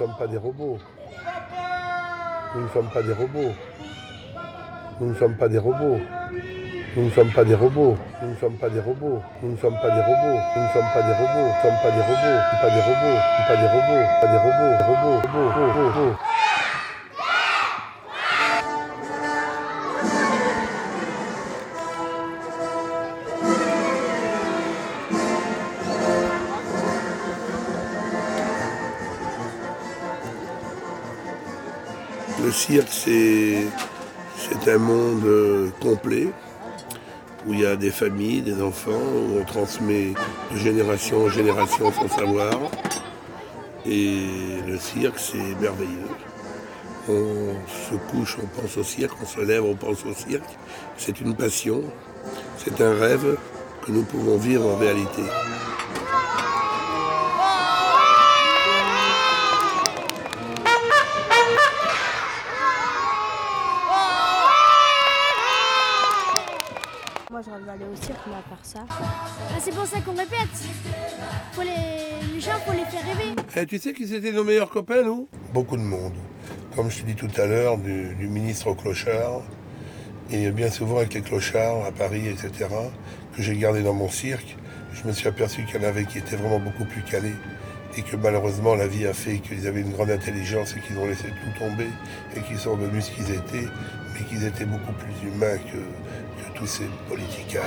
sommes pas des robots. Nous ne sommes pas des robots. Nous ne sommes pas des robots. Nous ne sommes pas des robots. Nous ne sommes pas des robots. Nous ne sommes pas des robots. Nous ne sommes pas des robots. Nous ne sommes pas des robots. Pas des robots. Pas des robots. Pas des robots. Robots. Robots. Robots. Le cirque, c'est un monde euh, complet où il y a des familles, des enfants, où on transmet de génération en génération son savoir. Et le cirque, c'est merveilleux. On se couche, on pense au cirque, on se lève, on pense au cirque. C'est une passion, c'est un rêve que nous pouvons vivre en réalité. Ah, c'est pour ça qu'on répète. Faut les... Gens, faut les faire rêver. Eh, tu sais qui c'était nos meilleurs copains, nous? Beaucoup de monde. Comme je te dis tout à l'heure, du, du ministre au clochard, et bien souvent avec les clochards à Paris, etc., que j'ai gardé dans mon cirque, je me suis aperçu qu'il y en avait qui étaient vraiment beaucoup plus calés, et que malheureusement la vie a fait qu'ils avaient une grande intelligence et qu'ils ont laissé tout tomber, et qu'ils sont devenus ce qu'ils étaient, mais qu'ils étaient beaucoup plus humains que, tous ces politicards.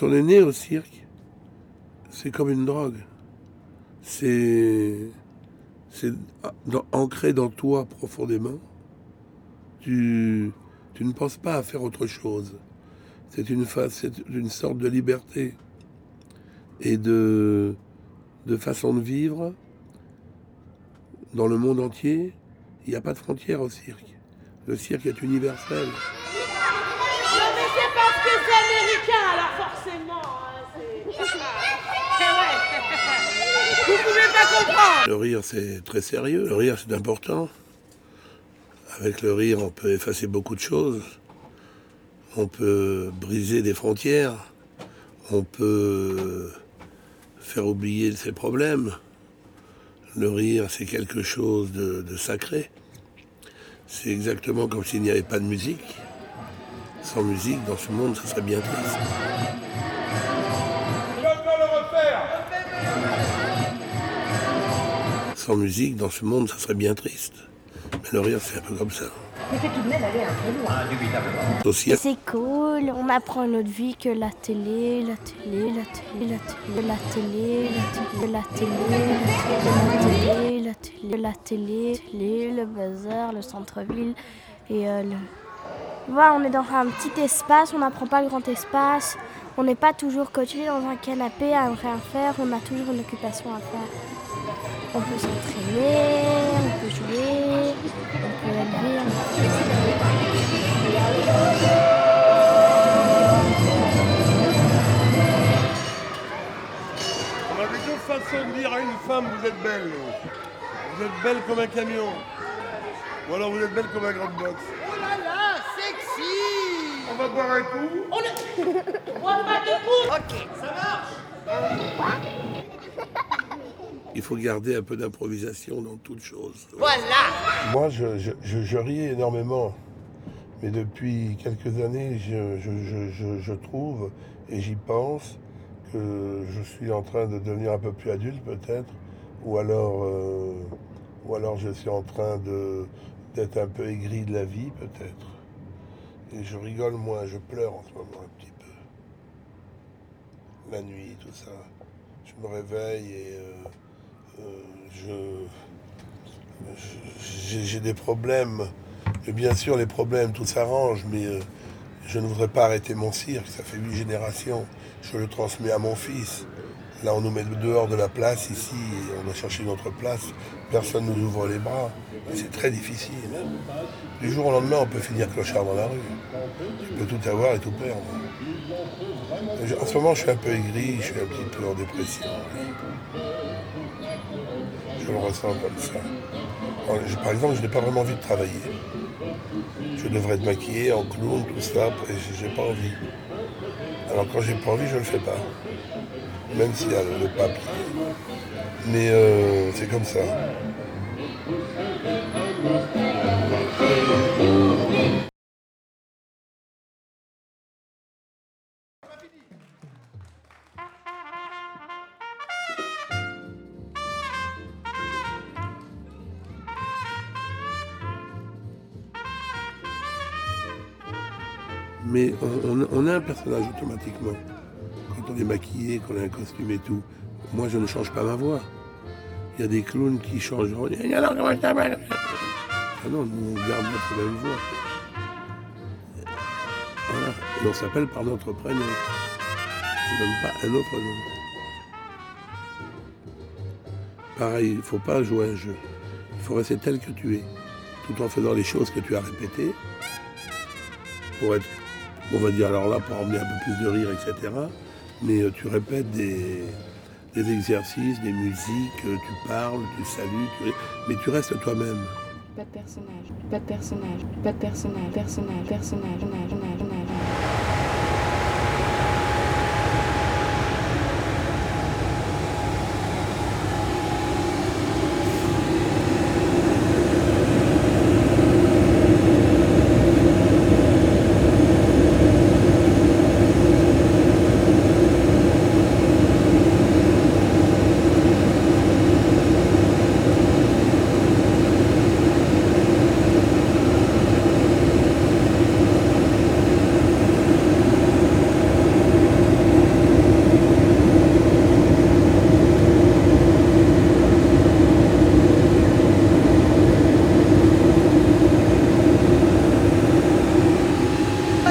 On est né au cirque, c'est comme une drogue. C'est. Ancré dans toi profondément. Tu, ne penses pas à faire autre chose. C'est une, une sorte de liberté et de, façon de vivre dans le monde entier. Il n'y a pas de frontières au cirque. Le cirque est universel forcément. hein, c'est- Eh ouais. Vous Le rire, c'est très sérieux. Le rire, c'est important. Avec le rire, on peut effacer beaucoup de choses. On peut briser des frontières. On peut faire oublier ses problèmes. Le rire, c'est quelque chose de, de sacré. C'est exactement comme s'il n'y avait pas de musique. Sans musique, dans ce monde, ça serait bien triste. Sans musique, dans ce monde, ça serait bien triste. Mais le rire, c'est un peu comme ça. Aussi, C'est cool, on apprend une autre vie que la télé, la télé, la télé, la télé, la télé, la télé, la télé, la télé, la télé, la télé, le bazar, le centre-ville et euh, le... Voilà, on est dans un petit espace, on n'apprend pas le grand espace, on n'est pas toujours coaché dans un canapé à rien faire, on a toujours une occupation à faire. On peut s'entraîner, on peut jouer, on peut élever, on peut... On avait deux façons de dire à une femme vous êtes belle. Vous êtes belle comme un camion. Ou alors vous êtes belle comme un grand box. Oh là là, sexy On va boire un coup. On est... On va pas de coup. Ok, ça marche il faut garder un peu d'improvisation dans toute chose. Voilà Moi, je, je, je- je riais énormément. Mais depuis quelques années, je, je- je- je- je trouve, et j'y pense, que je suis en train de devenir un peu plus adulte peut-être, ou alors, euh, ou alors je suis en train de, d'être un peu aigri de la vie peut-être. Et je rigole moins, je pleure en ce moment un petit peu. La nuit, tout ça. Je me réveille et euh, j'ai j'ai des problèmes. Et bien sûr, les problèmes, tout s'arrange, mais euh, je ne voudrais pas arrêter mon cirque. Ça fait huit générations. Je le transmets à mon fils. Là, on nous met dehors de la place ici. on a cherché une autre place. Personne ne nous ouvre les bras. C'est très difficile. hein. Du jour au lendemain, on peut finir clochard dans la rue. Tu peux tout avoir et tout perdre. En ce moment, je suis un peu aigri, je suis un petit peu en dépression. Je comme ça. Par exemple, je n'ai pas vraiment envie de travailler. Je devrais être maquillé en clown, tout ça, et j'ai- pas envie. Alors quand j'ai pas envie, je le fais pas. Même s'il y a le, papier. Mais euh, c'est comme ça. Mais on, on- on a un personnage automatiquement. Quand on est maquillé, qu'on a un costume et tout. Moi, je ne change pas ma voix. Il y a des clowns qui changent. Alors, comment je t'appelle Ah non, nous, on garde notre même voix. Voilà. Et on s'appelle par notre prénom. Je ne donne pas un autre nom. Pareil, il ne faut pas jouer un jeu. Il faut rester tel que tu es, tout en faisant les choses que tu as répétées, pour être, on va dire alors là, pour emmener un peu plus de rire, etc. Mais euh, tu répètes des, exercices, des musiques, euh, tu parles, tu salues, mais tu restes toi-même. Pas de personnage, pas de personnage, pas de personnage, personnage, personnage, personnage, personnage, personnage.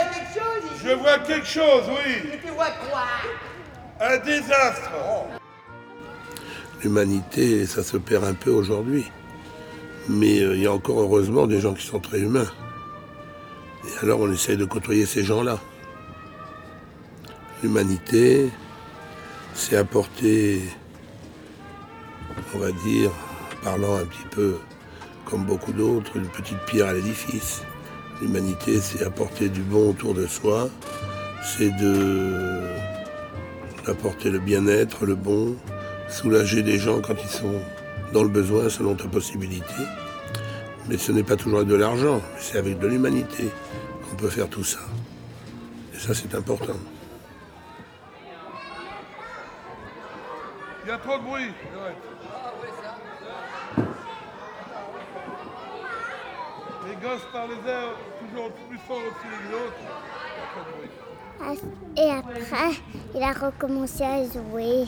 quelque chose ici Je vois quelque chose, oui. Et tu vois quoi? Un désastre. L'humanité, ça se perd un peu aujourd'hui. Mais euh, il y a encore heureusement des gens qui sont très humains. Et alors on essaye de côtoyer ces gens-là. L'humanité, c'est apporter, on va dire, en parlant un petit peu comme beaucoup d'autres, une petite pierre à l'édifice. L'humanité, c'est apporter du bon autour de soi, c'est de d'apporter le bien-être, le bon, soulager des gens quand ils sont dans le besoin selon ta possibilité. Mais ce n'est pas toujours avec de l'argent, c'est avec de l'humanité qu'on peut faire tout ça. Et ça, c'est important. Il y a trop de bruit. Les gosses parlent les airs toujours plus fort aussi les autres. Il a de bruit. Et après, il a recommencé à jouer.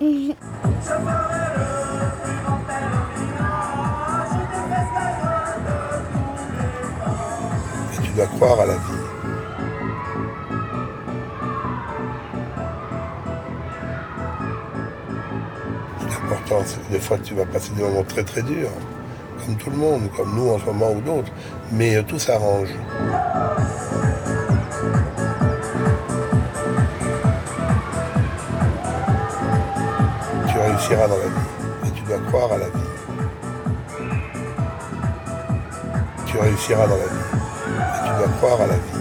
Et tu dois croire à la vie. L'important, c'est des fois, tu vas passer des moments très très durs, comme tout le monde, comme nous en ce moment ou d'autres. Mais tout s'arrange. Tu réussiras dans la vie. Et tu dois croire à la vie. Tu réussiras dans la vie. Et tu dois croire à la vie.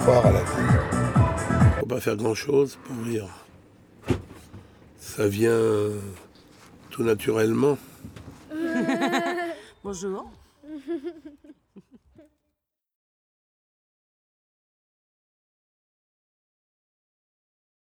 Croire à la vie. Faut pas faire grand chose pour rire. Ça vient tout naturellement. Bonjour.